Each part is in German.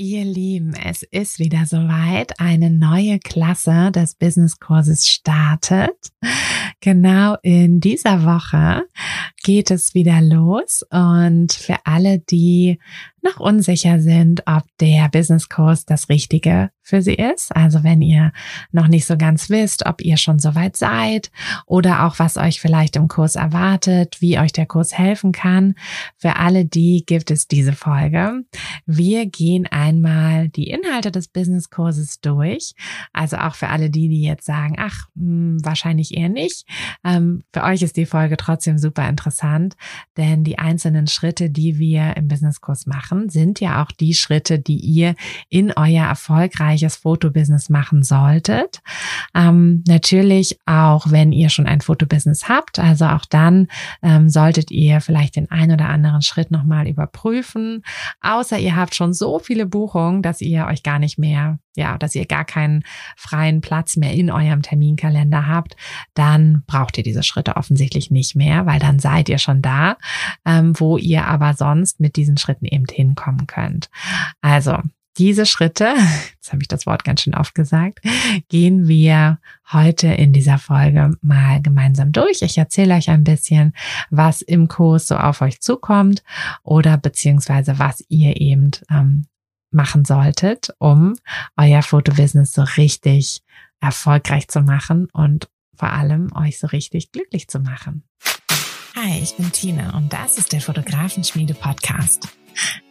Ihr Lieben, es ist wieder soweit. Eine neue Klasse des Business-Kurses startet. Genau in dieser Woche geht es wieder los und für alle, die noch unsicher sind, ob der Business Kurs das Richtige für sie ist. Also wenn ihr noch nicht so ganz wisst, ob ihr schon soweit seid oder auch was euch vielleicht im Kurs erwartet, wie euch der Kurs helfen kann. Für alle die gibt es diese Folge. Wir gehen einmal die Inhalte des Business Kurses durch. Also auch für alle die, die jetzt sagen, ach, mh, hm, wahrscheinlich eher nicht. Ähm, für euch ist die Folge trotzdem super interessant, denn die einzelnen Schritte, die wir im Business Kurs machen, machen, sind ja auch die Schritte, die ihr in euer erfolgreiches Fotobusiness machen solltet. Ähm, natürlich auch, wenn ihr schon ein Fotobusiness habt, also auch dann ähm, solltet ihr vielleicht den ein oder anderen Schritt nochmal überprüfen. Außer ihr habt schon so viele Buchungen, dass ihr euch gar nicht mehr ja, dass ihr gar keinen freien Platz mehr in eurem Terminkalender habt, dann braucht ihr diese Schritte offensichtlich nicht mehr, weil dann seid ihr schon da, ähm, wo ihr aber sonst mit diesen Schritten eben hinkommen könnt. Also diese Schritte, jetzt habe ich das Wort ganz schön oft gesagt, gehen wir heute in dieser Folge mal gemeinsam durch. Ich erzähle euch ein bisschen, was im Kurs so auf euch zukommt oder beziehungsweise was ihr eben ähm, machen solltet, um euer Fotobusiness so richtig erfolgreich zu machen und vor allem euch so richtig glücklich zu machen. Hi, ich bin Tina und das ist der Fotografenschmiede Podcast.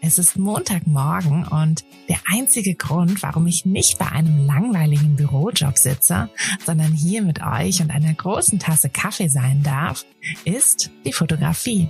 Es ist Montagmorgen und der einzige Grund, warum ich nicht bei einem langweiligen Bürojob sitze, sondern hier mit euch und einer großen Tasse Kaffee sein darf, ist die Fotografie.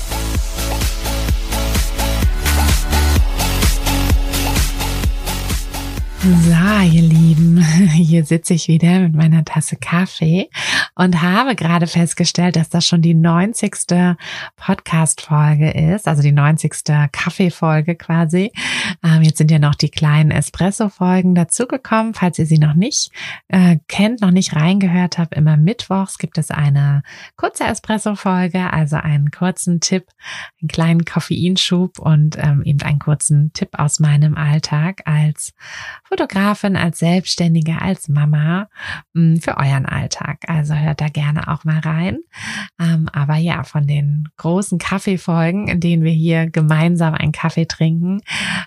So, ihr Lieben, hier sitze ich wieder mit meiner Tasse Kaffee und habe gerade festgestellt, dass das schon die 90. Podcast-Folge ist, also die 90. Kaffee-Folge quasi. Ähm, jetzt sind ja noch die kleinen Espresso-Folgen dazugekommen. Falls ihr sie noch nicht äh, kennt, noch nicht reingehört habt, immer mittwochs gibt es eine kurze Espresso-Folge, also einen kurzen Tipp, einen kleinen Koffeinschub und ähm, eben einen kurzen Tipp aus meinem Alltag als Fotografin, als Selbstständige, als Mama hm, für euren Alltag. Also hört da gerne auch mal rein. Ähm, aber ja, von den großen Kaffeefolgen, in denen wir hier gemeinsam einen Kaffee trinken,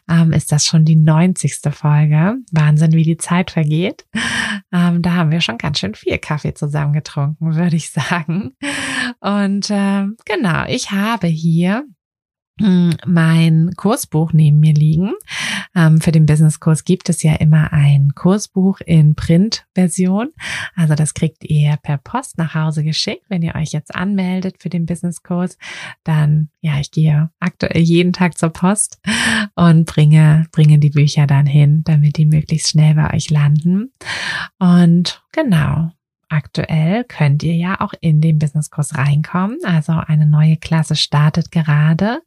ähm, ist das schon die 90. Folge. Wahnsinn, wie die Zeit vergeht. Ähm, da haben wir schon ganz schön viel Kaffee zusammen getrunken, würde ich sagen. Und genau, ich habe hier mein Kursbuch neben mir liegen. Ähm, für den Businesskurs gibt es ja immer ein Kursbuch in Printversion. Also das kriegt ihr per Post nach Hause geschickt. Wenn ihr euch jetzt anmeldet für den Businesskurs, dann, ja, ich gehe aktuell jeden Tag zur Post und bringe, bringe die Bücher dann hin, damit die möglichst schnell bei euch landen. Und genau, aktuell könnt ihr ja auch in den Businesskurs reinkommen. Also eine neue Klasse startet gerade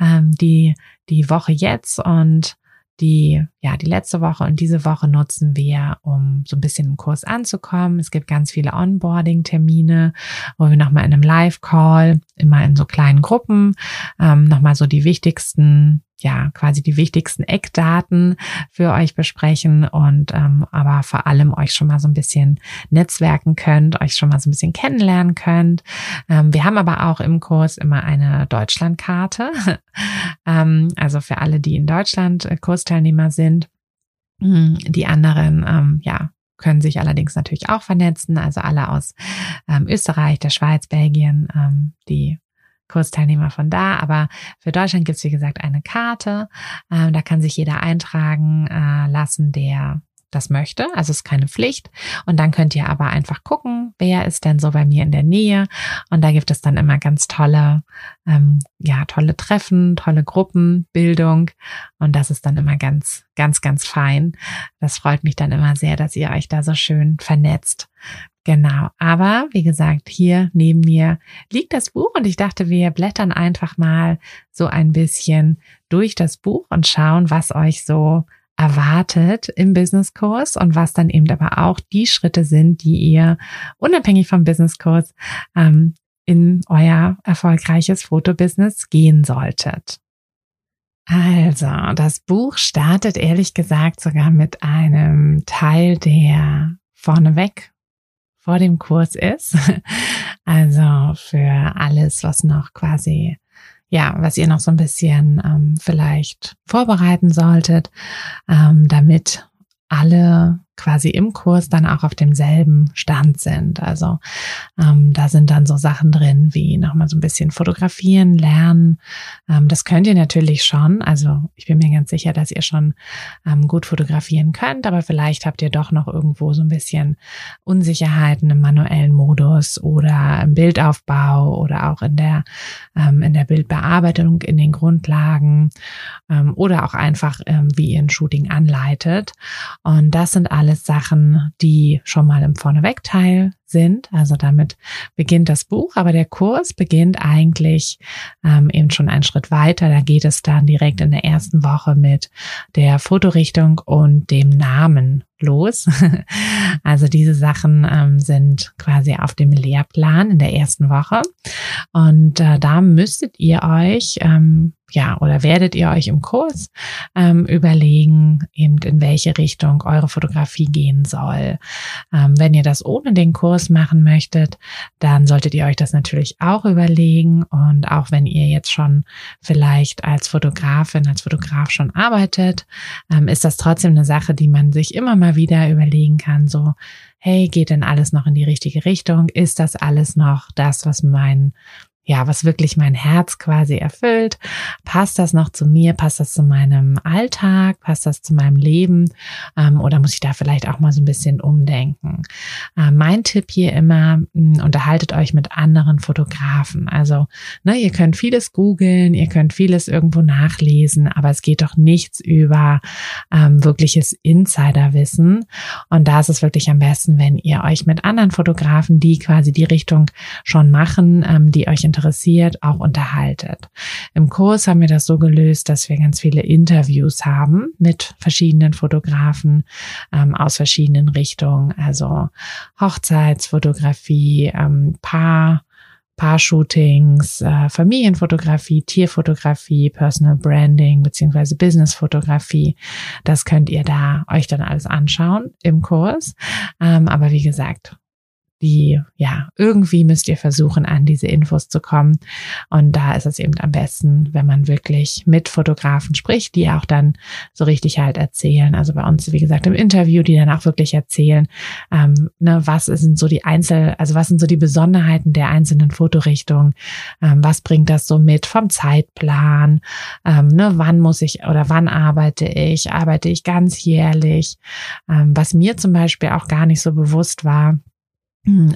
ähm, die die Woche jetzt und die, ja, die letzte Woche und diese Woche nutzen wir, um so ein bisschen im Kurs anzukommen. Es gibt ganz viele Onboarding-Termine, wo wir nochmal in einem Live-Call, immer in so kleinen Gruppen, ähm, nochmal so die wichtigsten ja quasi die wichtigsten Eckdaten für euch besprechen und ähm, aber vor allem euch schon mal so ein bisschen netzwerken könnt, euch schon mal so ein bisschen kennenlernen könnt. Ähm, wir haben aber auch im Kurs immer eine Deutschlandkarte, ähm, also für alle, die in Deutschland äh, Kursteilnehmer sind. Hm, die anderen, ähm, ja, können sich allerdings natürlich auch vernetzen, also alle aus ähm, Österreich, der Schweiz, Belgien, ähm, die Kursteilnehmer von da. Aber für Deutschland gibt es, wie gesagt, eine Karte. Ähm, da kann sich jeder eintragen äh, lassen, der das möchte. Also ist keine Pflicht. Und dann könnt ihr aber einfach gucken, wer ist denn so bei mir in der Nähe. Und da gibt es dann immer ganz tolle, ähm, ja, tolle Treffen, tolle Gruppenbildung. Und das ist dann immer ganz, ganz, ganz fein. Das freut mich dann immer sehr, dass ihr euch da so schön vernetzt. Genau. Aber wie gesagt, hier neben mir liegt das Buch und ich dachte, wir blättern einfach mal so ein bisschen durch das Buch und schauen, was euch so erwartet im Businesskurs und was dann eben aber auch die Schritte sind, die ihr unabhängig vom Businesskurs ähm, in euer erfolgreiches Fotobusiness gehen solltet. Also, das Buch startet ehrlich gesagt sogar mit einem Teil, der vorneweg vor dem Kurs ist. Also für alles, was noch quasi, ja, was ihr noch so ein bisschen ähm, vielleicht vorbereiten solltet, ähm, damit alle quasi im Kurs dann auch auf demselben Stand sind. Also ähm, da sind dann so Sachen drin wie nochmal so ein bisschen fotografieren, lernen. Ähm, das könnt ihr natürlich schon. Also ich bin mir ganz sicher, dass ihr schon ähm, gut fotografieren könnt, aber vielleicht habt ihr doch noch irgendwo so ein bisschen Unsicherheiten im manuellen Modus oder im Bildaufbau oder auch in der, ähm, in der Bildbearbeitung, in den Grundlagen ähm, oder auch einfach, ähm, wie ihr ein Shooting anleitet. Und das sind alle alles Sachen, die schon mal im Vorneweg-Teil sind. Also damit beginnt das Buch, aber der Kurs beginnt eigentlich ähm, eben schon einen Schritt weiter. Da geht es dann direkt in der ersten Woche mit der Fotorichtung und dem Namen los. Also diese Sachen ähm, sind quasi auf dem Lehrplan in der ersten Woche. Und äh, da müsstet ihr euch, ähm, ja, oder werdet ihr euch im Kurs ähm, überlegen, eben in welche Richtung eure Fotografie gehen soll. Ähm, wenn ihr das ohne den Kurs machen möchtet, dann solltet ihr euch das natürlich auch überlegen. Und auch wenn ihr jetzt schon vielleicht als Fotografin, als Fotograf schon arbeitet, ähm, ist das trotzdem eine Sache, die man sich immer mal wieder überlegen kann. So, hey, geht denn alles noch in die richtige Richtung? Ist das alles noch das, was mein ja, was wirklich mein Herz quasi erfüllt. Passt das noch zu mir? Passt das zu meinem Alltag? Passt das zu meinem Leben? Ähm, oder muss ich da vielleicht auch mal so ein bisschen umdenken? Äh, mein Tipp hier immer, mh, hm, unterhaltet euch mit anderen Fotografen. Also, ne, ihr könnt vieles googeln, ihr könnt vieles irgendwo nachlesen, aber es geht doch nichts über ähm, wirkliches Insiderwissen. Und da ist es wirklich am besten, wenn ihr euch mit anderen Fotografen, die quasi die Richtung schon machen, ähm, die euch interessiert, auch unterhaltet. Im Kurs haben wir das so gelöst, dass wir ganz viele Interviews haben mit verschiedenen Fotografen ähm, aus verschiedenen Richtungen, also Hochzeitsfotografie, ähm, Paar, Paar-Shootings, äh, Familienfotografie, Tierfotografie, Personal Branding beziehungsweise Businessfotografie. Das könnt ihr da euch dann alles anschauen im Kurs. Ähm, aber wie gesagt, die, ja, irgendwie müsst ihr versuchen, an diese Infos zu kommen. Und da ist es eben am besten, wenn man wirklich mit Fotografen spricht, die auch dann so richtig halt erzählen. Also bei uns, wie gesagt, im Interview, die dann auch wirklich erzählen, ähm, ne, was sind so die Einzel, also was sind so die Besonderheiten der einzelnen Fotorichtungen, ähm, was bringt das so mit vom Zeitplan, ähm, ne, wann muss ich oder wann arbeite ich, arbeite ich ganz jährlich, ähm, was mir zum Beispiel auch gar nicht so bewusst war,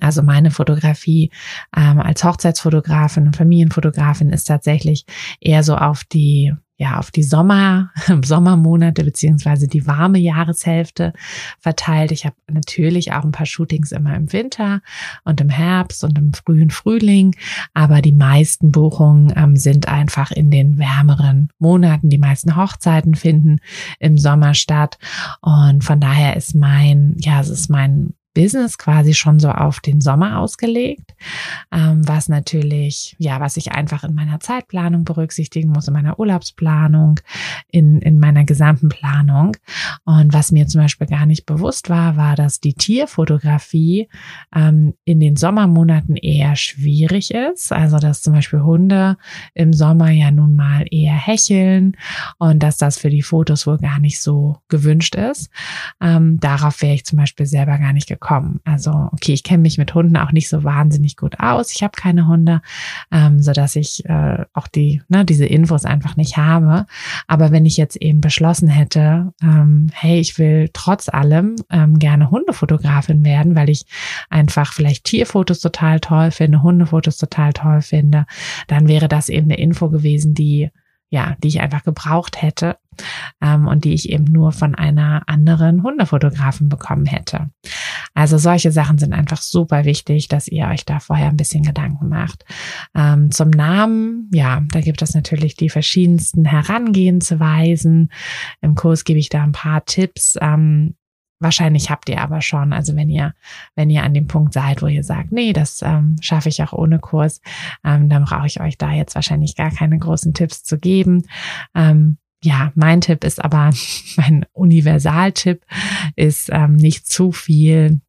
also meine Fotografie ähm, als Hochzeitsfotografin und Familienfotografin ist tatsächlich eher so auf die ja, auf die Sommer, Sommermonate beziehungsweise die warme Jahreshälfte verteilt. Ich habe natürlich auch ein paar Shootings immer im Winter und im Herbst und im frühen Frühling, aber die meisten Buchungen ähm, sind einfach in den wärmeren Monaten. Die meisten Hochzeiten finden im Sommer statt und von daher ist mein, ja, es ist mein Business quasi schon so auf den Sommer ausgelegt, ähm, was natürlich, ja, was ich einfach in meiner Zeitplanung berücksichtigen muss, in meiner Urlaubsplanung, in, in meiner gesamten Planung. Und was mir zum Beispiel gar nicht bewusst war, war, dass die Tierfotografie ähm, in den Sommermonaten eher schwierig ist. Also, dass zum Beispiel Hunde im Sommer ja nun mal eher hecheln und dass das für die Fotos wohl gar nicht so gewünscht ist. Ähm, darauf wäre ich zum Beispiel selber gar nicht gekommen bekommen. Also, okay, ich kenne mich mit Hunden auch nicht so wahnsinnig gut aus. Ich habe keine Hunde, ähm, so dass ich äh, auch die, ne, diese Infos einfach nicht habe. Aber wenn ich jetzt eben beschlossen hätte, ähm, hey, ich will trotz allem ähm, gerne Hundefotografin werden, weil ich einfach vielleicht Tierfotos total toll finde, Hundefotos total toll finde, dann wäre das eben eine Info gewesen, die ja, die ich einfach gebraucht hätte ähm, und die ich eben nur von einer anderen Hundefotografin bekommen hätte. Also solche Sachen sind einfach super wichtig, dass ihr euch da vorher ein bisschen Gedanken macht. Ähm, zum Namen, ja, da gibt es natürlich die verschiedensten Herangehensweisen. Im Kurs gebe ich da ein paar Tipps. Ähm, Wahrscheinlich habt ihr aber schon, also wenn ihr, wenn ihr an dem Punkt seid, wo ihr sagt, nee, das ähm, schaffe ich auch ohne Kurs, ähm, dann brauche ich euch da jetzt wahrscheinlich gar keine großen Tipps zu geben. Ähm, ja, mein Tipp ist aber, mein Universaltipp ist ähm, nicht zu viel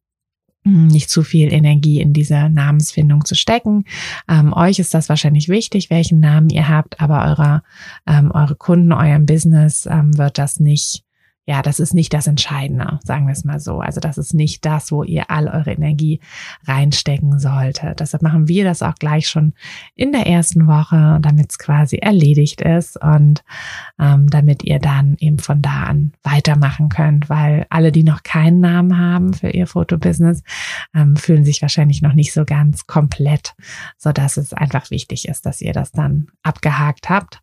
hm, nicht zu viel Energie in diese Namensfindung zu stecken. Ähm, euch ist das wahrscheinlich wichtig, welchen Namen ihr habt, aber eurer, ähm, eure Kunden, eurem Business ähm, wird das nicht ja, das ist nicht das Entscheidende, sagen wir es mal so. Also das ist nicht das, wo ihr all eure Energie reinstecken solltet. Deshalb machen wir das auch gleich schon in der ersten Woche, damit es quasi erledigt ist und ähm, damit ihr dann eben von da an weitermachen könnt, weil alle, die noch keinen Namen haben für ihr Fotobusiness, ähm, fühlen sich wahrscheinlich noch nicht so ganz komplett, so dass es einfach wichtig ist, dass ihr das dann abgehakt habt.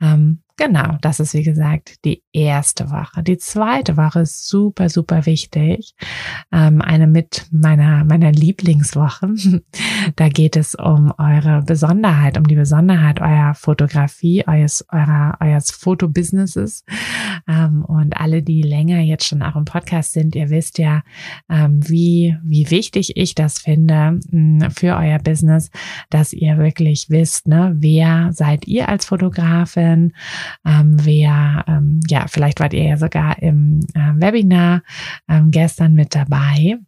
Ähm, Genau, das ist wie gesagt die erste Woche. Die zweite Woche ist super, super wichtig. Ähm, eine mit meiner, meiner Lieblingswoche. da geht es um eure Besonderheit, um die Besonderheit eurer Fotografie, eures, eurer, eures Fotobusinesses. Ähm, und alle, die länger jetzt schon auch im Podcast sind, ihr wisst ja, ähm, wie, wie wichtig ich das finde mh, für euer Business, dass ihr wirklich wisst, ne, wer seid ihr als Fotografin? Ähm, wer, ähm, ja, vielleicht wart ihr ja sogar im äh, Webinar ähm, gestern mit dabei.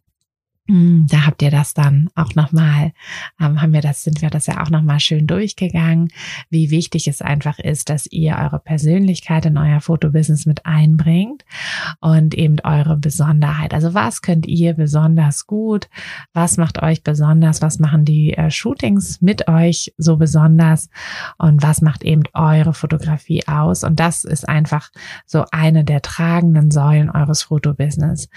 Hm, da habt ihr das dann auch nochmal, ähm, haben wir das, sind wir das ja auch nochmal schön durchgegangen, wie wichtig es einfach ist, dass ihr eure Persönlichkeit in euer Fotobusiness mit einbringt und eben eure Besonderheit. Also was könnt ihr besonders gut? Was macht euch besonders? Was machen die äh, Shootings mit euch so besonders? Und was macht eben eure Fotografie aus? Und das ist einfach so eine der tragenden Säulen eures Fotobusiness.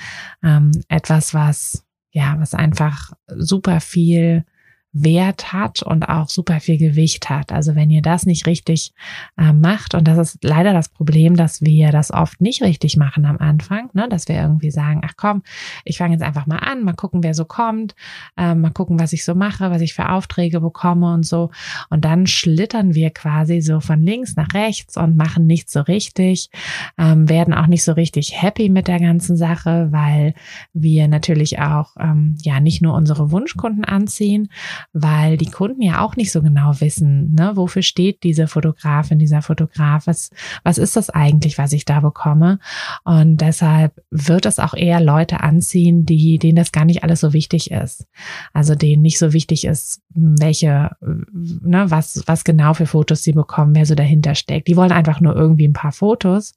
Ähm, etwas, was ja, was einfach super viel Wert hat und auch super viel Gewicht hat. Also wenn ihr das nicht richtig äh, macht, und das ist leider das Problem, dass wir das oft nicht richtig machen am Anfang, ne? dass wir irgendwie sagen, ach komm, ich fange jetzt einfach mal an, mal gucken, wer so kommt, äh, mal gucken, was ich so mache, was ich für Aufträge bekomme und so. Und dann schlittern wir quasi so von links nach rechts und machen nichts so richtig, ähm, werden auch nicht so richtig happy mit der ganzen Sache, weil wir natürlich auch ähm, ja nicht nur unsere Wunschkunden anziehen, weil die Kunden ja auch nicht so genau wissen, ne, wofür steht diese Fotografin, dieser Fotograf, was, was ist das eigentlich, was ich da bekomme? Und deshalb wird es auch eher Leute anziehen, die, denen das gar nicht alles so wichtig ist. Also denen nicht so wichtig ist, welche, ne, was, was genau für Fotos sie bekommen, wer so dahinter steckt. Die wollen einfach nur irgendwie ein paar Fotos.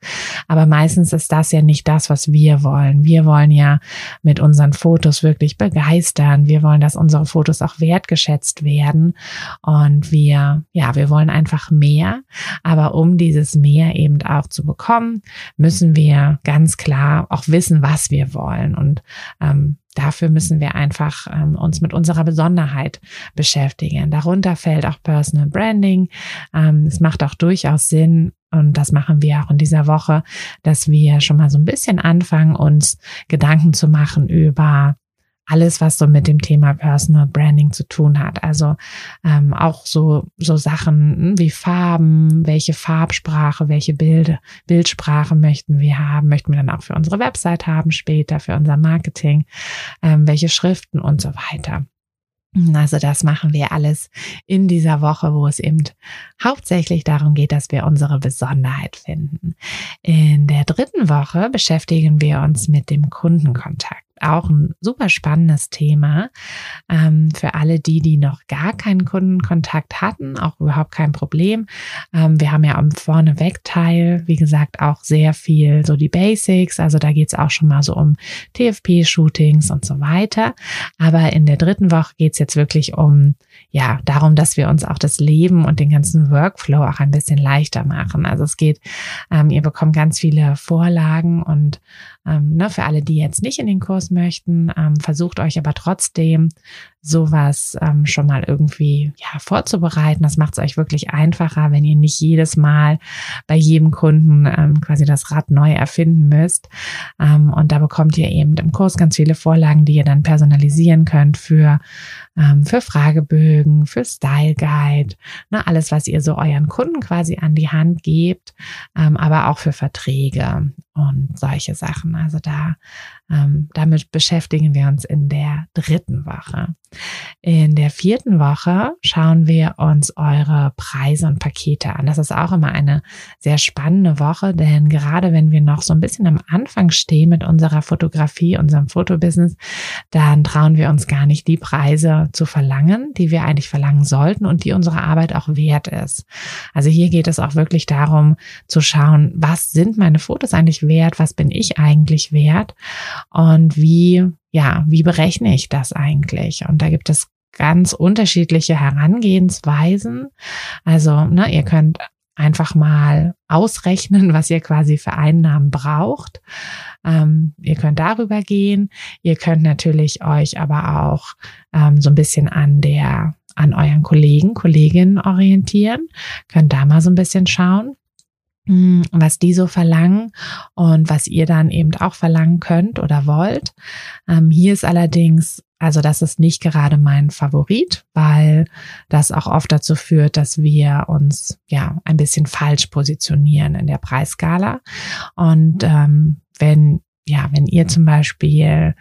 Aber meistens ist das ja nicht das, was wir wollen. Wir wollen ja mit unseren Fotos wirklich begeistern. Wir wollen, dass unsere Fotos auch wert wertgeschätzt werden. Und wir, ja, wir wollen einfach mehr. Aber um dieses mehr eben auch zu bekommen, müssen wir ganz klar auch wissen, was wir wollen. Und ähm, Dafür müssen wir einfach ähm, uns mit unserer Besonderheit beschäftigen. Darunter fällt auch Personal Branding. Ähm, es macht auch durchaus Sinn, und das machen wir auch in dieser Woche, dass wir schon mal so ein bisschen anfangen, uns Gedanken zu machen über alles, was so mit dem Thema Personal Branding zu tun hat. Also ähm, auch so, so Sachen hm, wie Farben, welche Farbsprache, welche Bilde, Bildsprache möchten wir haben, möchten wir dann auch für unsere Website haben später, für unser Marketing, ähm, welche Schriften und so weiter. Also das machen wir alles in dieser Woche, wo es eben hauptsächlich darum geht, dass wir unsere Besonderheit finden. In der dritten Woche beschäftigen wir uns mit dem Kundenkontakt auch ein super spannendes Thema ähm, für alle die, die noch gar keinen Kundenkontakt hatten, auch überhaupt kein Problem. Ähm, wir haben ja am Vorneweg-Teil, wie gesagt, auch sehr viel so die Basics. Also da geht es auch schon mal so um TFP-Shootings und so weiter. Aber in der dritten Woche geht es jetzt wirklich um ja, darum, dass wir uns auch das Leben und den ganzen Workflow auch ein bisschen leichter machen. Also es geht, ähm, ihr bekommt ganz viele Vorlagen und ähm, ne, für alle, die jetzt nicht in den Kurs möchten, ähm, versucht euch aber trotzdem sowas ähm, schon mal irgendwie ja, vorzubereiten. Das macht es euch wirklich einfacher, wenn ihr nicht jedes Mal bei jedem Kunden ähm, quasi das Rad neu erfinden müsst. Ähm, und da bekommt ihr eben im Kurs ganz viele Vorlagen, die ihr dann personalisieren könnt für ähm, für Fragebögen, für Style Guide, ne, alles, was ihr so euren Kunden quasi an die Hand gebt, ähm, aber auch für Verträge und solche Sachen. Also da ähm, damit beschäftigen wir uns in der dritten Woche. In der vierten Woche schauen wir uns eure Preise und Pakete an. Das ist auch immer eine sehr spannende Woche, denn gerade wenn wir noch so ein bisschen am Anfang stehen mit unserer Fotografie, unserem Fotobusiness, dann trauen wir uns gar nicht die Preise zu verlangen, die wir eigentlich verlangen sollten und die unsere Arbeit auch wert ist. Also hier geht es auch wirklich darum zu schauen, was sind meine Fotos eigentlich wert, was bin ich eigentlich wert und wie, ja, wie berechne ich das eigentlich? Und da gibt es ganz unterschiedliche Herangehensweisen. Also, ne, ihr könnt einfach mal ausrechnen, was ihr quasi für Einnahmen braucht. Ähm, ihr könnt darüber gehen. Ihr könnt natürlich euch aber auch ähm, so ein bisschen an der an euren Kollegen, Kolleginnen orientieren, könnt da mal so ein bisschen schauen. Hm, was die so verlangen und was ihr dann eben auch verlangen könnt oder wollt. Ähm, hier ist allerdings, also das ist nicht gerade mein Favorit, weil das auch oft dazu führt, dass wir uns ja ein bisschen falsch positionieren in der Preisskala. Und ähm, wenn ja, wenn ihr zum Beispiel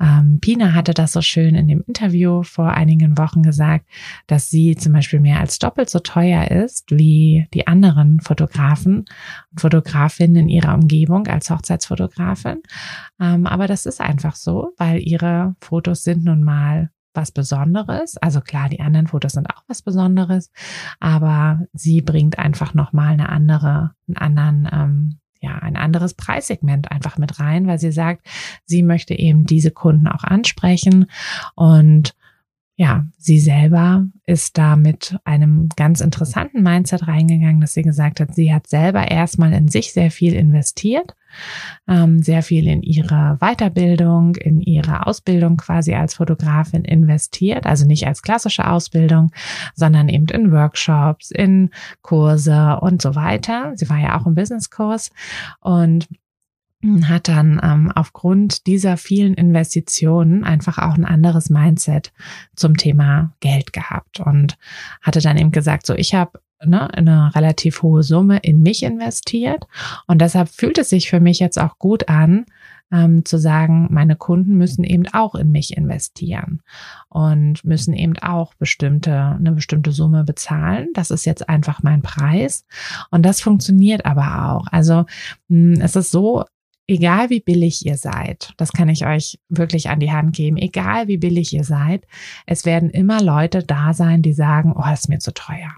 ähm, Pina hatte das so schön in dem Interview vor einigen Wochen gesagt, dass sie zum Beispiel mehr als doppelt so teuer ist wie die anderen Fotografen und Fotografinnen in ihrer Umgebung als Hochzeitsfotografin. Ähm, aber das ist einfach so, weil ihre Fotos sind nun mal was Besonderes. Also klar, die anderen Fotos sind auch was Besonderes, aber sie bringt einfach nochmal eine andere, einen anderen ähm, ja, ein anderes Preissegment einfach mit rein, weil sie sagt, sie möchte eben diese Kunden auch ansprechen. Und ja, sie selber ist da mit einem ganz interessanten Mindset reingegangen, dass sie gesagt hat, sie hat selber erstmal in sich sehr viel investiert, ähm, sehr viel in ihre Weiterbildung, in ihre Ausbildung quasi als Fotografin investiert, also nicht als klassische Ausbildung, sondern eben in Workshops, in Kurse und so weiter. Sie war ja auch im Businesskurs und hat dann ähm, aufgrund dieser vielen Investitionen einfach auch ein anderes Mindset zum Thema Geld gehabt und hatte dann eben gesagt, so ich habe ne, eine relativ hohe Summe in mich investiert und deshalb fühlt es sich für mich jetzt auch gut an, ähm, zu sagen, meine Kunden müssen eben auch in mich investieren und müssen eben auch bestimmte, eine bestimmte Summe bezahlen. Das ist jetzt einfach mein Preis. Und das funktioniert aber auch. Also hm, es ist so, egal wie billig ihr seid, das kann ich euch wirklich an die Hand geben, egal wie billig ihr seid, es werden immer Leute da sein, die sagen, oh, das ist mir zu teuer.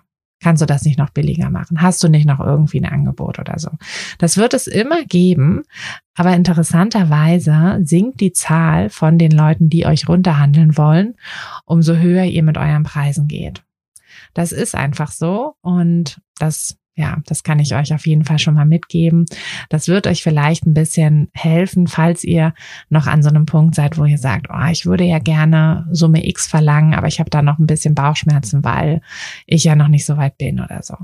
Kannst du das nicht noch billiger machen? Hast du nicht noch irgendwie ein Angebot oder so? Das wird es immer geben, aber interessanterweise sinkt die Zahl von den Leuten, die euch runterhandeln wollen, umso höher ihr mit euren Preisen geht. Das ist einfach so und das ja, das kann ich euch auf jeden Fall schon mal mitgeben. Das wird euch vielleicht ein bisschen helfen, falls ihr noch an so einem Punkt seid, wo ihr sagt, oh, ich würde ja gerne Summe X verlangen, aber ich habe da noch ein bisschen Bauchschmerzen, weil ich ja noch nicht so weit bin oder so.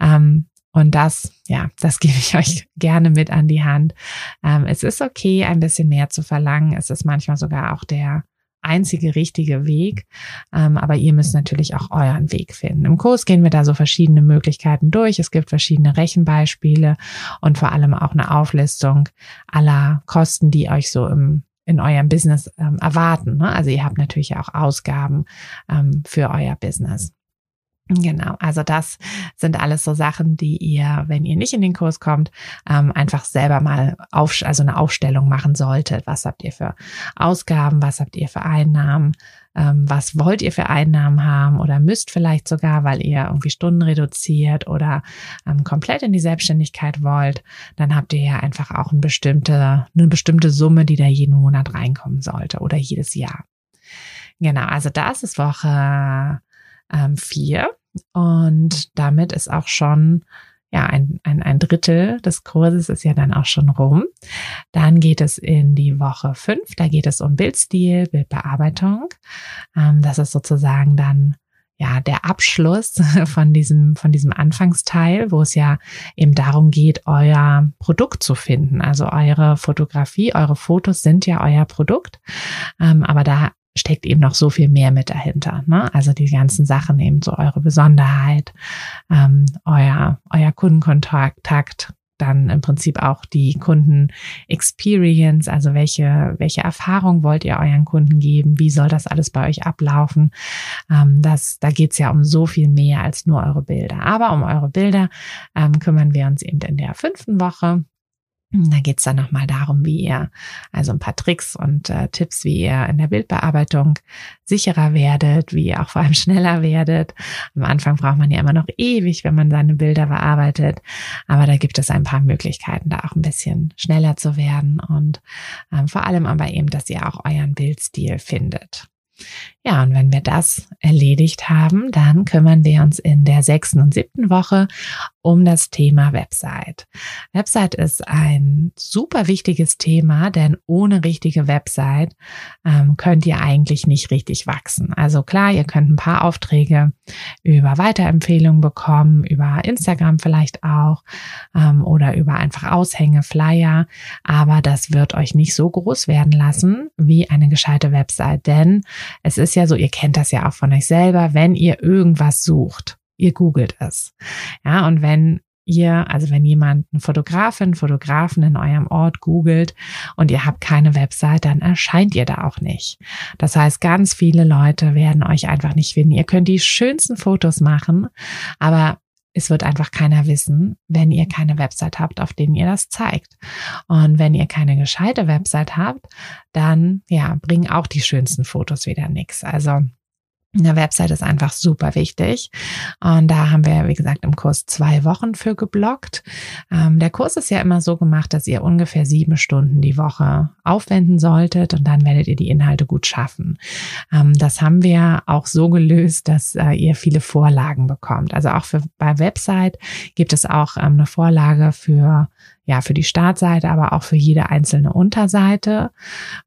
Ähm, Und das, ja, das gebe ich euch gerne mit an die Hand. Ähm, es ist okay, ein bisschen mehr zu verlangen. Es ist manchmal sogar auch der einzige richtige Weg. Ähm, aber ihr müsst natürlich auch euren Weg finden. Im Kurs gehen wir da so verschiedene Möglichkeiten durch. Es gibt verschiedene Rechenbeispiele und vor allem auch eine Auflistung aller Kosten, die euch so im in eurem Business ähm, erwarten. Ne? Also ihr habt natürlich auch Ausgaben ähm, für euer Business. Genau, also das sind alles so Sachen, die ihr, wenn ihr nicht in den Kurs kommt, ähm, einfach selber mal auf, also eine Aufstellung machen solltet. Was habt ihr für Ausgaben, was habt ihr für Einnahmen, ähm, was wollt ihr für Einnahmen haben oder müsst vielleicht sogar, weil ihr irgendwie Stunden reduziert oder ähm, komplett in die Selbstständigkeit wollt, dann habt ihr ja einfach auch eine bestimmte, eine bestimmte Summe, die da jeden Monat reinkommen sollte oder jedes Jahr. Genau, also das ist Woche ähm, vier. Und damit ist auch schon ja, ein, ein, ein Drittel des Kurses ist ja dann auch schon rum. Dann geht es in die Woche fünf. Da geht es um Bildstil, Bildbearbeitung. Ähm, das ist sozusagen dann ja der Abschluss von diesem von diesem Anfangsteil, wo es ja eben darum geht, euer Produkt zu finden. Also eure Fotografie, eure Fotos sind ja euer Produkt, ähm, aber da steckt eben noch so viel mehr mit dahinter. Ne? Also die ganzen Sachen eben so eure Besonderheit, ähm, euer, euer Kundenkontakt, dann im Prinzip auch die Kunden-Experience, also welche, welche Erfahrung wollt ihr euren Kunden geben, wie soll das alles bei euch ablaufen. Ähm, das, da geht's ja um so viel mehr als nur eure Bilder. Aber um eure Bilder ähm, kümmern wir uns eben in der fünften Woche. Da geht's dann nochmal darum, wie ihr, also ein paar Tricks und äh, Tipps, wie ihr in der Bildbearbeitung sicherer werdet, wie ihr auch vor allem schneller werdet. Am Anfang braucht man ja immer noch ewig, wenn man seine Bilder bearbeitet. Aber da gibt es ein paar Möglichkeiten, da auch ein bisschen schneller zu werden und ähm, vor allem aber eben, dass ihr auch euren Bildstil findet. Ja, und wenn wir das erledigt haben, dann kümmern wir uns in der sechsten und siebten Woche um das Thema Website. Website ist ein super wichtiges Thema, denn ohne richtige Website ähm, könnt ihr eigentlich nicht richtig wachsen. Also klar, ihr könnt ein paar Aufträge über Weiterempfehlungen bekommen, über Instagram vielleicht auch ähm, oder über einfach Aushänge, Flyer, aber das wird euch nicht so groß werden lassen wie eine gescheite Website, denn es ist ja so, ihr kennt das ja auch von euch selber, wenn ihr irgendwas sucht, ihr googelt es. Ja, und wenn ihr, also wenn jemand eine Fotografin, Fotografen in eurem Ort googelt und ihr habt keine Website, dann erscheint ihr da auch nicht. Das heißt, ganz viele Leute werden euch einfach nicht finden. Ihr könnt die schönsten Fotos machen, aber es wird einfach keiner wissen, wenn ihr keine Website habt, auf denen ihr das zeigt. Und wenn ihr keine gescheite Website habt, dann ja, bringen auch die schönsten Fotos wieder nichts. Also eine Website ist einfach super wichtig. Und da haben wir, wie gesagt, im Kurs zwei Wochen für geblockt. Ähm, der Kurs ist ja immer so gemacht, dass ihr ungefähr sieben Stunden die Woche aufwenden solltet und dann werdet ihr die Inhalte gut schaffen. Ähm, das haben wir auch so gelöst, dass äh, ihr viele Vorlagen bekommt. Also auch für, bei Website gibt es auch ähm, eine Vorlage für ja, für die Startseite, aber auch für jede einzelne Unterseite.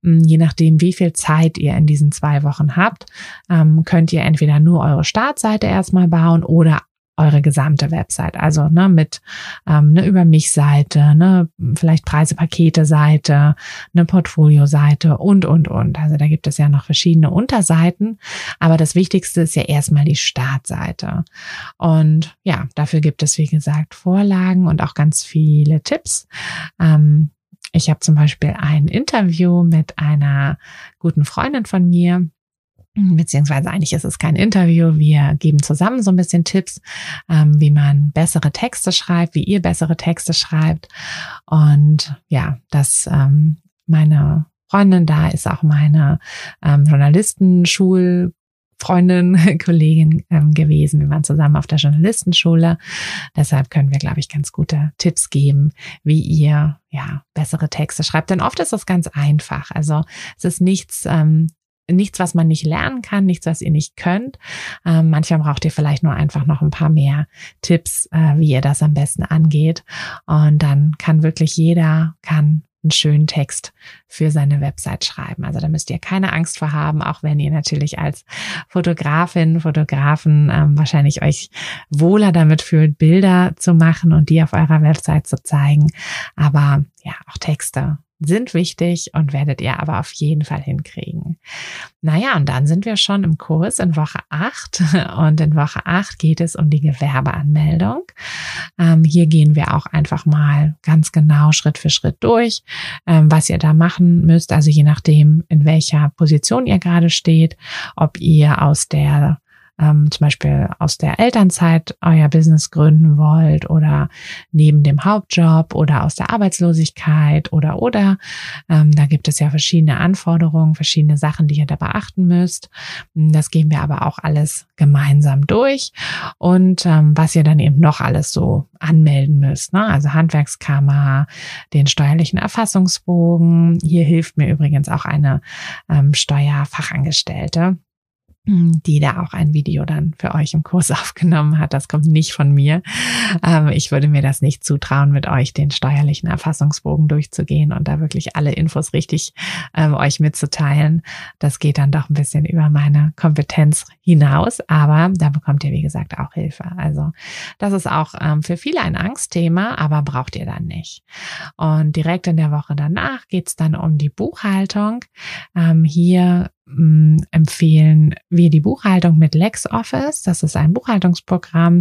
Mm, je nachdem, wie viel Zeit ihr in diesen zwei Wochen habt, ähm, könnt ihr entweder nur eure Startseite erstmal bauen oder eure gesamte Website. Also ne, mit ähm, eine Über mich-Seite, ne, vielleicht Preise-Pakete-Seite, eine Portfolio-Seite und, und, und. Also da gibt es ja noch verschiedene Unterseiten. Aber das Wichtigste ist ja erstmal die Startseite. Und ja, dafür gibt es, wie gesagt, Vorlagen und auch ganz viele Tipps. Ähm, ich habe zum Beispiel ein Interview mit einer guten Freundin von mir, beziehungsweise eigentlich ist es kein Interview. Wir geben zusammen so ein bisschen Tipps, ähm, wie man bessere Texte schreibt, wie ihr bessere Texte schreibt. Und ja, das ähm, meine Freundin da ist auch meine ähm, Journalistenschul Freundin, Kollegin ähm, gewesen. Wir waren zusammen auf der Journalistenschule. Deshalb können wir, glaube ich, ganz gute Tipps geben, wie ihr ja bessere Texte schreibt. Denn oft ist das ganz einfach. Also es ist nichts ähm, nichts, was man nicht lernen kann, nichts, was ihr nicht könnt. Ähm, manchmal braucht ihr vielleicht nur einfach noch ein paar mehr Tipps, äh, wie ihr das am besten angeht. Und dann kann wirklich jeder, kann einen schönen Text für seine Website schreiben. Also da müsst ihr keine Angst vor haben, auch wenn ihr natürlich als Fotografin, Fotografen ähm, wahrscheinlich euch wohler damit fühlt, Bilder zu machen und die auf eurer Website zu zeigen. Aber ja, auch Texte sind wichtig und werdet ihr aber auf jeden Fall hinkriegen. Naja, und dann sind wir schon im Kurs in Woche 8 und in Woche 8 geht es um die Gewerbeanmeldung. Ähm, hier gehen wir auch einfach mal ganz genau Schritt für Schritt durch, ähm, was ihr da machen müsst. Also je nachdem, in welcher Position ihr gerade steht, ob ihr aus der ähm, zum Beispiel aus der Elternzeit euer Business gründen wollt oder neben dem Hauptjob oder aus der Arbeitslosigkeit oder oder. Ähm, da gibt es ja verschiedene Anforderungen, verschiedene Sachen, die ihr da beachten müsst. Das gehen wir aber auch alles gemeinsam durch und ähm, was ihr dann eben noch alles so anmelden müsst. Ne? Also Handwerkskammer, den steuerlichen Erfassungsbogen. Hier hilft mir übrigens auch eine ähm, Steuerfachangestellte die da auch ein Video dann für euch im Kurs aufgenommen hat. Das kommt nicht von mir. Ähm, ich würde mir das nicht zutrauen, mit euch den steuerlichen Erfassungsbogen durchzugehen und da wirklich alle Infos richtig ähm, euch mitzuteilen. Das geht dann doch ein bisschen über meine Kompetenz hinaus, aber da bekommt ihr, wie gesagt, auch Hilfe. Also das ist auch ähm, für viele ein Angstthema, aber braucht ihr dann nicht. Und direkt in der Woche danach geht's dann um die Buchhaltung. hier mh, empfehlen wir die Buchhaltung mit LexOffice. Das ist ein Buchhaltungsprogramm,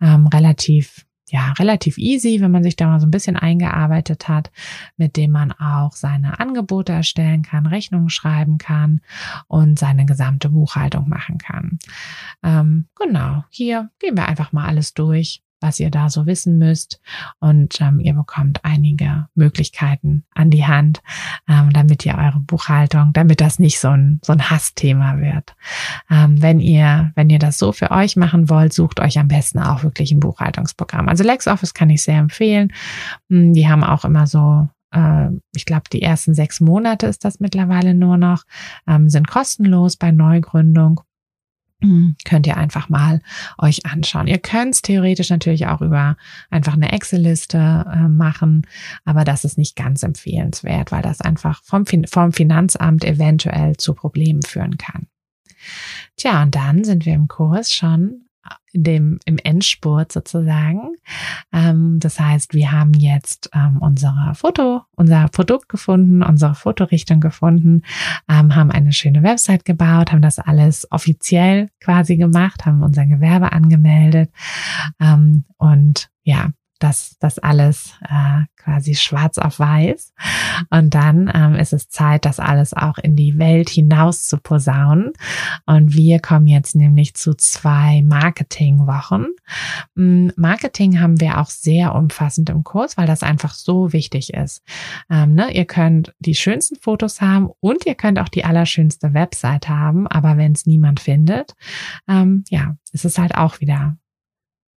ähm, relativ ja, relativ easy, wenn man sich da mal so ein bisschen eingearbeitet hat, mit dem man auch seine Angebote erstellen kann, Rechnungen schreiben kann und seine gesamte Buchhaltung machen kann. Ähm, genau, hier gehen wir einfach mal alles durch was ihr da so wissen müsst. Und ähm, ihr bekommt einige Möglichkeiten an die Hand, ähm, damit ihr eure Buchhaltung, damit das nicht so ein, so ein Hassthema wird. Ähm, wenn ihr, wenn ihr das so für euch machen wollt, sucht euch am besten auch wirklich ein Buchhaltungsprogramm. Also LexOffice kann ich sehr empfehlen. Hm, die haben auch immer so äh, ich glaube, die ersten sechs Monate ist das mittlerweile nur noch, ähm, sind kostenlos bei Neugründung. Hm, könnt ihr einfach mal euch anschauen. Ihr könnt es theoretisch natürlich auch über einfach eine Excel-Liste äh, machen, aber das ist nicht ganz empfehlenswert, weil das einfach vom, fin vom Finanzamt eventuell zu Problemen führen kann. Tja, und dann sind wir im Kurs schon dem, im Endspurt sozusagen. Ähm, das heißt, wir haben jetzt ähm, unsere Foto, unser Produkt gefunden, unsere Fotorichtung gefunden, ähm, haben eine schöne Website gebaut, haben das alles offiziell quasi gemacht, haben unser Gewerbe angemeldet ähm, und ja, das, das alles äh, quasi schwarz auf weiß. Und dann ähm, ist es Zeit, das alles auch in die Welt hinaus zu posaunen. Und wir kommen jetzt nämlich zu zwei Marketingwochen. Mm, Marketing haben wir auch sehr umfassend im Kurs, weil das einfach so wichtig ist. Ähm, ne? Ihr könnt die schönsten Fotos haben und ihr könnt auch die allerschönste Website haben, aber wenn es niemand findet, ähm, ja, ist es halt auch wieder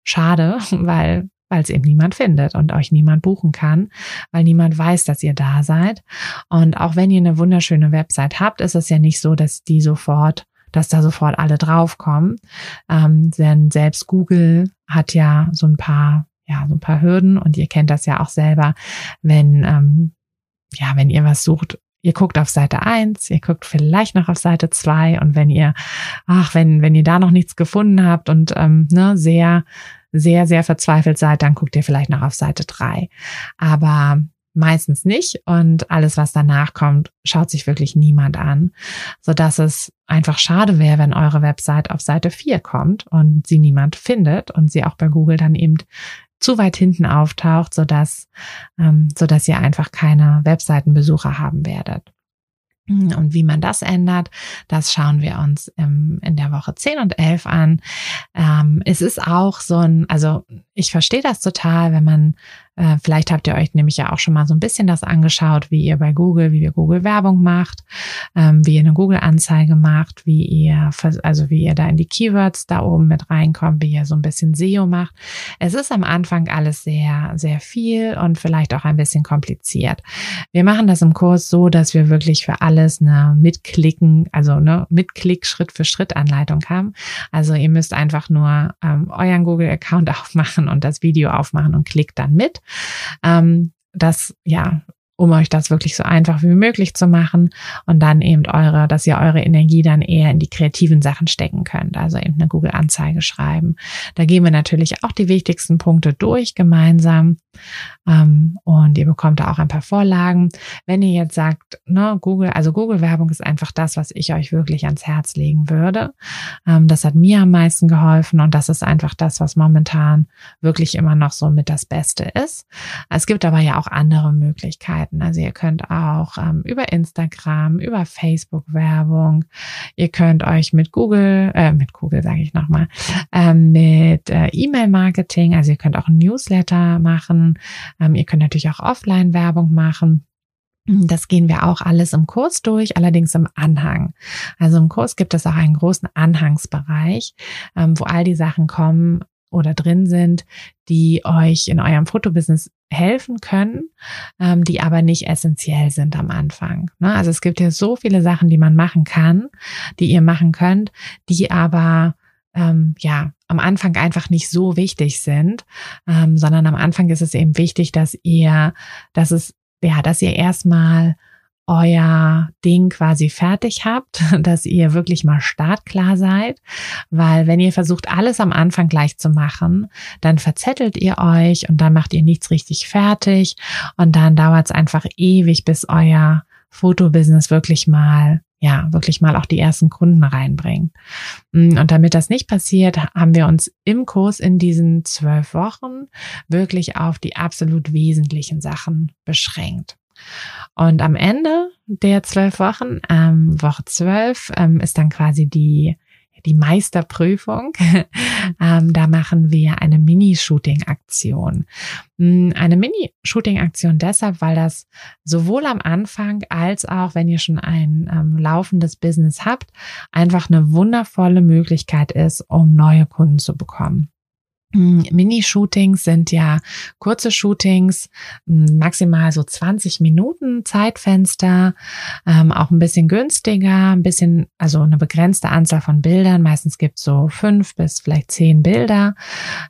schade, weil weil es eben niemand findet und euch niemand buchen kann, weil niemand weiß, dass ihr da seid. Und auch wenn ihr eine wunderschöne Website habt, ist es ja nicht so, dass die sofort dass da sofort alle draufkommen. Ähm, denn selbst Google hat ja so ein paar, ja, so ein paar Hürden und ihr kennt das ja auch selber, wenn, ähm, ja, wenn ihr was sucht, ihr guckt auf Seite eins, ihr guckt vielleicht noch auf Seite zwei und wenn ihr, ach, wenn, wenn ihr da noch nichts gefunden habt und ähm, ne, sehr sehr, sehr verzweifelt seid, dann guckt ihr vielleicht noch auf Seite drei. Aber meistens nicht und alles, was danach kommt, schaut sich wirklich niemand an, so dass es einfach schade wäre, wenn eure Website auf Seite vier kommt und sie niemand findet und sie auch bei Google dann eben zu weit hinten auftaucht, so dass ähm, so dass ihr einfach keine Webseitenbesucher haben werdet. Und wie man das ändert, das schauen wir uns im, in der Woche 10 und 11 an. Ähm, es ist auch so ein, also ich verstehe das total, wenn man äh, vielleicht habt ihr euch nämlich ja auch schon mal so ein bisschen das angeschaut, wie ihr bei Google, wie ihr Google Werbung macht, ähm, wie ihr eine Google Anzeige macht, wie ihr, also wie ihr da in die Keywords da oben mit reinkommt, wie ihr so ein bisschen SEO macht. Es ist am Anfang alles sehr, sehr viel und vielleicht auch ein bisschen kompliziert. Wir machen das im Kurs so, dass wir wirklich für alles eine Mitklicken, also eine Mitklick Schritt für Schritt Anleitung haben. Also ihr müsst einfach nur ähm, euren Google Account aufmachen und das Video aufmachen und klickt dann mit. Ähm, das, ja, um euch das wirklich so einfach wie möglich zu machen und dann eben eure, dass ihr eure Energie dann eher in die kreativen Sachen stecken könnt. Also eben eine Google-Anzeige schreiben. Da gehen wir natürlich auch die wichtigsten Punkte durch gemeinsam. Ähm, und ihr bekommt da auch ein paar Vorlagen. Wenn ihr jetzt sagt, ne, Google, also Google-Werbung ist einfach das, was ich euch wirklich ans Herz legen würde. Ähm, das hat mir am meisten geholfen und das ist einfach das, was momentan wirklich immer noch so mit das Beste ist. Es gibt aber ja auch andere Möglichkeiten. Also ihr könnt auch ähm, über Instagram, über Facebook Werbung, ihr könnt euch mit Google, äh, mit Google sage ich nochmal, äh, mit äh, E-Mail-Marketing, also ihr könnt auch ein Newsletter machen, ähm, ihr könnt natürlich auch Offline-Werbung machen. Das gehen wir auch alles im Kurs durch, allerdings im Anhang. Also im Kurs gibt es auch einen großen Anhangsbereich, ähm, wo all die Sachen kommen oder drin sind, die euch in eurem Fotobusiness helfen können, ähm, die aber nicht essentiell sind am Anfang. Ne? Also es gibt ja so viele Sachen, die man machen kann, die ihr machen könnt, die aber ähm, ja am Anfang einfach nicht so wichtig sind, ähm, sondern am Anfang ist es eben wichtig, dass ihr, dass es ja, dass ihr erstmal euer Ding quasi fertig habt, dass ihr wirklich mal startklar seid, weil wenn ihr versucht, alles am Anfang gleich zu machen, dann verzettelt ihr euch und dann macht ihr nichts richtig fertig und dann dauert es einfach ewig, bis euer Fotobusiness wirklich mal ja, wirklich mal auch die ersten Kunden reinbringt. Mm, und damit das nicht passiert, haben wir uns im Kurs in diesen zwölf Wochen wirklich auf die absolut wesentlichen Sachen beschränkt. Und am Ende der zwölf Wochen, ähm, Woche zwölf, ähm, ist dann quasi die die Meisterprüfung. ähm, da machen wir eine Mini-Shooting-Aktion. Mm, eine Mini-Shooting-Aktion deshalb, weil das sowohl am Anfang als auch, wenn ihr schon ein ähm, laufendes Business habt, einfach eine wundervolle Möglichkeit ist, um neue Kunden zu bekommen. Hm, Mini-Shootings sind ja kurze Shootings, hm, maximal so 20 Minuten Zeitfenster, ähm, auch ein bisschen günstiger, ein bisschen, also eine begrenzte Anzahl von Bildern. Meistens gibt es so fünf bis vielleicht zehn Bilder.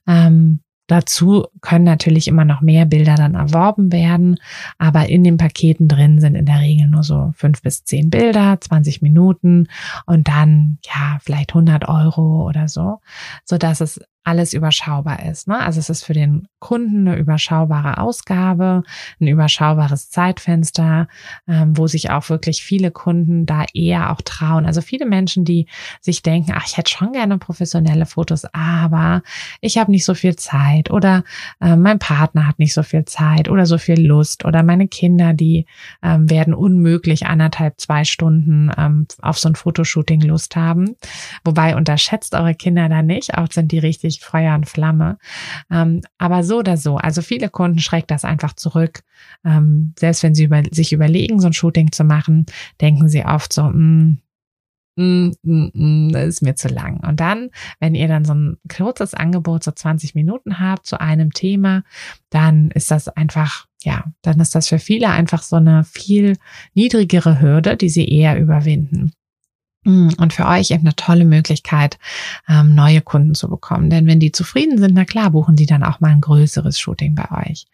Ähm, Dazu können natürlich immer noch mehr Bilder dann erworben werden, aber in den Paketen drin sind in der Regel nur so fünf bis zehn Bilder, 20 Minuten und dann ja vielleicht 100 Euro oder so, so dass es alles überschaubar ist. Ne? Also es ist für den Kunden eine überschaubare Ausgabe, ein überschaubares Zeitfenster, ähm, wo sich auch wirklich viele Kunden da eher auch trauen. Also viele Menschen, die sich denken, ach, ich hätte schon gerne professionelle Fotos, aber ich habe nicht so viel Zeit oder äh, mein Partner hat nicht so viel Zeit oder so viel Lust oder meine Kinder, die ähm, werden unmöglich anderthalb, zwei Stunden ähm, auf so ein Fotoshooting Lust haben. Wobei unterschätzt eure Kinder da nicht, auch sind die richtig Feuer und Flamme. Ähm, aber so oder so, also viele Kunden schreckt das einfach zurück. Ähm, selbst wenn sie über, sich überlegen, so ein Shooting zu machen, denken sie oft so, mh, mm, mm, mm, das ist mir zu lang. Und dann, wenn ihr dann so ein kurzes Angebot, so 20 Minuten habt zu einem Thema, dann ist das einfach, ja, dann ist das für viele einfach so eine viel niedrigere Hürde, die sie eher überwinden. Mm, und für euch eben eine tolle Möglichkeit, ähm, neue Kunden zu bekommen. Denn wenn die zufrieden sind, na klar, buchen die dann auch mal ein größeres Shooting bei euch.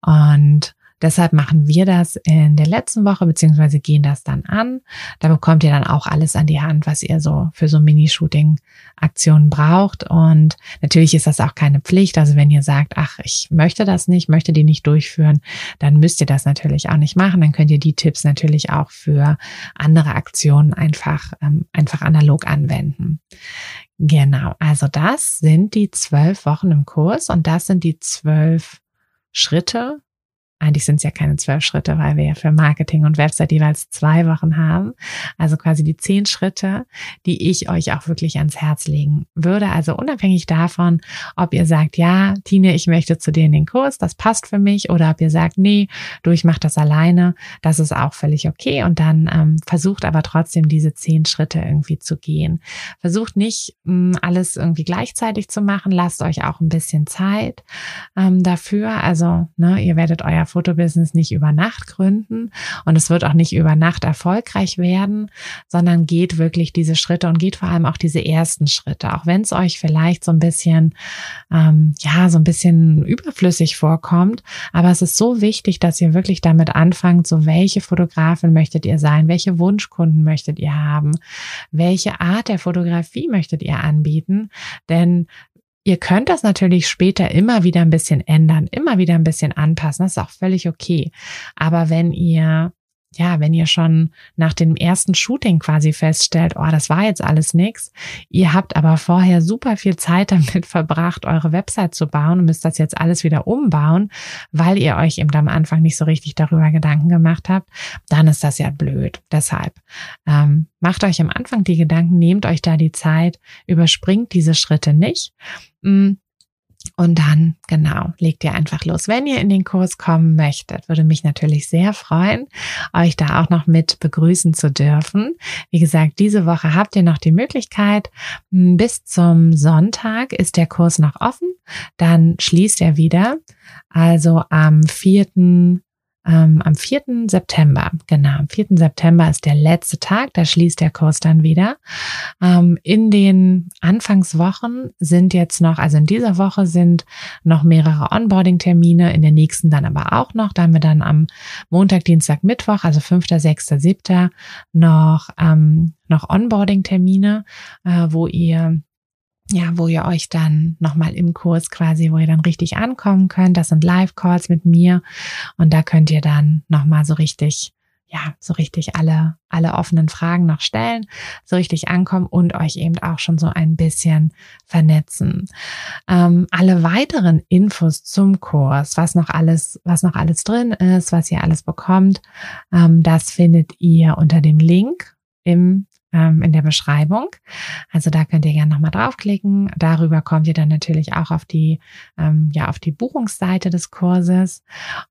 Und Deshalb machen wir das in der letzten Woche, beziehungsweise gehen das dann an. Da bekommt ihr dann auch alles an die Hand, was ihr so für so Mini-Shooting-Aktionen braucht. Und natürlich ist das auch keine Pflicht. Also wenn ihr sagt, ach, ich möchte das nicht, möchte die nicht durchführen, dann müsst ihr das natürlich auch nicht machen. Dann könnt ihr die Tipps natürlich auch für andere Aktionen einfach, ähm, einfach analog anwenden. Genau, also das sind die zwölf Wochen im Kurs und das sind die zwölf Schritte, eigentlich sind es ja keine zwölf Schritte, weil wir ja für Marketing und Website jeweils zwei Wochen haben. Also quasi die zehn Schritte, die ich euch auch wirklich ans Herz legen würde. Also unabhängig davon, ob ihr sagt, ja, Tine, ich möchte zu dir in den Kurs, das passt für mich, oder ob ihr sagt, nee, du, ich mache das alleine, das ist auch völlig okay. Und dann ähm, versucht aber trotzdem diese zehn Schritte irgendwie zu gehen. Versucht nicht mh, alles irgendwie gleichzeitig zu machen, lasst euch auch ein bisschen Zeit ähm, dafür. Also, ne, ihr werdet euer euer Fotobusiness nicht über Nacht gründen und es wird auch nicht über Nacht erfolgreich werden, sondern geht wirklich diese Schritte und geht vor allem auch diese ersten Schritte, auch wenn es euch vielleicht so ein bisschen, ähm, ja, so ein bisschen überflüssig vorkommt. Aber es ist so wichtig, dass ihr wirklich damit anfangt, so welche Fotografin möchtet ihr sein, welche Wunschkunden möchtet ihr haben, welche Art der Fotografie möchtet ihr anbieten, denn Ihr könnt das natürlich später immer wieder ein bisschen ändern, immer wieder ein bisschen anpassen. Das ist auch völlig okay. Aber wenn ihr ja, wenn ihr schon nach dem ersten Shooting quasi feststellt, oh, das war jetzt alles nix, ihr habt aber vorher super viel Zeit damit verbracht, eure Website zu bauen und müsst das jetzt alles wieder umbauen, weil ihr euch eben am Anfang nicht so richtig darüber Gedanken gemacht habt, dann ist das ja blöd. Deshalb ähm, macht euch am Anfang die Gedanken, nehmt euch da die Zeit, überspringt diese Schritte nicht. Mm, und dann, genau, legt ihr einfach los. Wenn ihr in den Kurs kommen möchtet, würde mich natürlich sehr freuen, euch da auch noch mit begrüßen zu dürfen. Wie gesagt, diese Woche habt ihr noch die Möglichkeit. Bis zum Sonntag ist der Kurs noch offen. Dann schließt er wieder. Also am 4 ähm, am 4. September, genau, am 4. September ist der letzte Tag, da schließt der Kurs dann wieder. Ähm, in den Anfangswochen sind jetzt noch, also in dieser Woche sind noch mehrere Onboarding-Termine, in der nächsten dann aber auch noch. Da haben wir dann am Montag, Dienstag, Mittwoch, also 5., 6., 7. noch, ähm, noch Onboarding-Termine, äh, wo ihr ja, wo ihr euch dann nochmal im Kurs quasi, wo ihr dann richtig ankommen könnt. Das sind Live-Calls mit mir und da könnt ihr dann nochmal so richtig, ja, so richtig alle, alle offenen Fragen noch stellen, so richtig ankommen und euch eben auch schon so ein bisschen vernetzen. Ähm, alle weiteren Infos zum Kurs, was noch alles, was noch alles drin ist, was ihr alles bekommt, ähm, das findet ihr unter dem Link im ähm, in der Beschreibung. Also da könnt ihr gerne nochmal draufklicken. Darüber kommt ihr dann natürlich auch auf die, ähm, ja, auf die Buchungsseite des Kurses.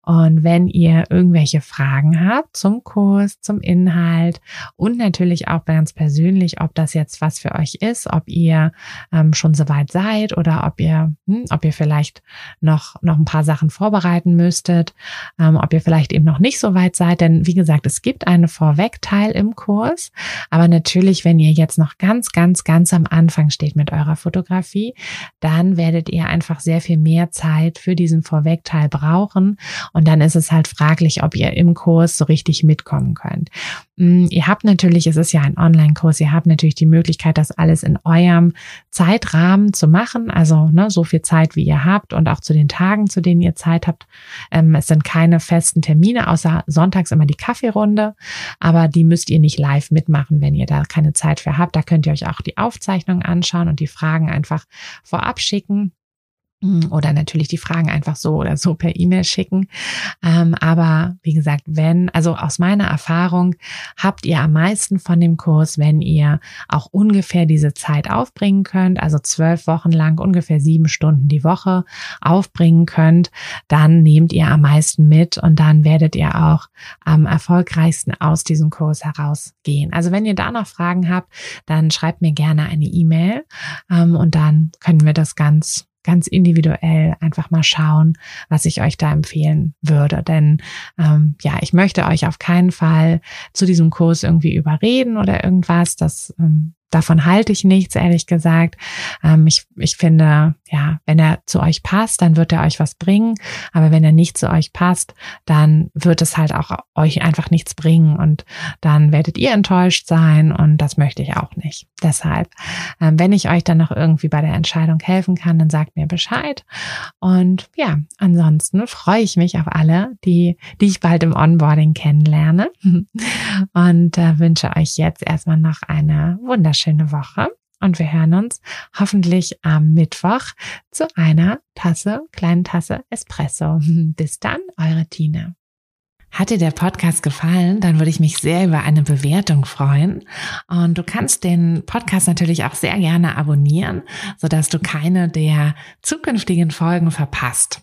Und wenn ihr irgendwelche Fragen habt zum Kurs, zum Inhalt und natürlich auch ganz persönlich, ob das jetzt was für euch ist, ob ihr ähm, schon soweit seid oder ob ihr, hm, ob ihr vielleicht noch, noch ein paar Sachen vorbereiten müsstet, ähm, ob ihr vielleicht eben noch nicht so weit seid. Denn wie gesagt, es gibt eine Vorwegteil im Kurs, aber natürlich natürlich, wenn ihr jetzt noch ganz, ganz, ganz am Anfang steht mit eurer Fotografie, dann werdet ihr einfach sehr viel mehr Zeit für diesen Vorwegteil brauchen. Und dann ist es halt fraglich, ob ihr im Kurs so richtig mitkommen könnt. Mm, ihr habt natürlich, es ist ja ein Online-Kurs, ihr habt natürlich die Möglichkeit, das alles in eurem Zeitrahmen zu machen. Also ne, so viel Zeit, wie ihr habt und auch zu den Tagen, zu denen ihr Zeit habt. Ähm, es sind keine festen Termine, außer sonntags immer die Kaffeerunde. Aber die müsst ihr nicht live mitmachen, wenn ihr da keine Zeit für habt, da könnt ihr euch auch die Aufzeichnung anschauen und die Fragen einfach vorab schicken. Hm, oder natürlich die Fragen einfach so oder so per E-Mail schicken. Ähm, aber wie gesagt, wenn, also aus meiner Erfahrung habt ihr am meisten von dem Kurs, wenn ihr auch ungefähr diese Zeit aufbringen könnt, also zwölf Wochen lang ungefähr sieben Stunden die Woche aufbringen könnt, dann nehmt ihr am meisten mit und dann werdet ihr auch am erfolgreichsten aus diesem Kurs herausgehen. Also wenn ihr da noch Fragen habt, dann schreibt mir gerne eine E-Mail ähm, und dann können wir das ganz ganz individuell einfach mal schauen, was ich euch da empfehlen würde. Denn ähm, ja, ich möchte euch auf keinen Fall zu diesem Kurs irgendwie überreden oder irgendwas. Das ähm, davon halte ich nichts, ehrlich gesagt. Ähm, ich, ich finde, ja, wenn er zu euch passt, dann wird er euch was bringen. Aber wenn er nicht zu euch passt, dann wird es halt auch euch einfach nichts bringen. Und dann werdet ihr enttäuscht sein. Und das möchte ich auch nicht. Deshalb, ähm, wenn ich euch dann noch irgendwie bei der Entscheidung helfen kann, dann sagt mir Bescheid. Und ja, ansonsten freue ich mich auf alle, die, die ich bald im Onboarding kennenlerne. Und äh, wünsche euch jetzt erstmal noch eine wunderschöne wunderschöne Woche und wir hören uns hoffentlich am Mittwoch zu einer Tasse, kleinen Tasse Espresso. Bis dann, eure Tina. Hat dir der Podcast gefallen, dann würde ich mich sehr über eine Bewertung freuen. Und du kannst den Podcast natürlich auch sehr gerne abonnieren, sodass du keine der zukünftigen Folgen verpasst.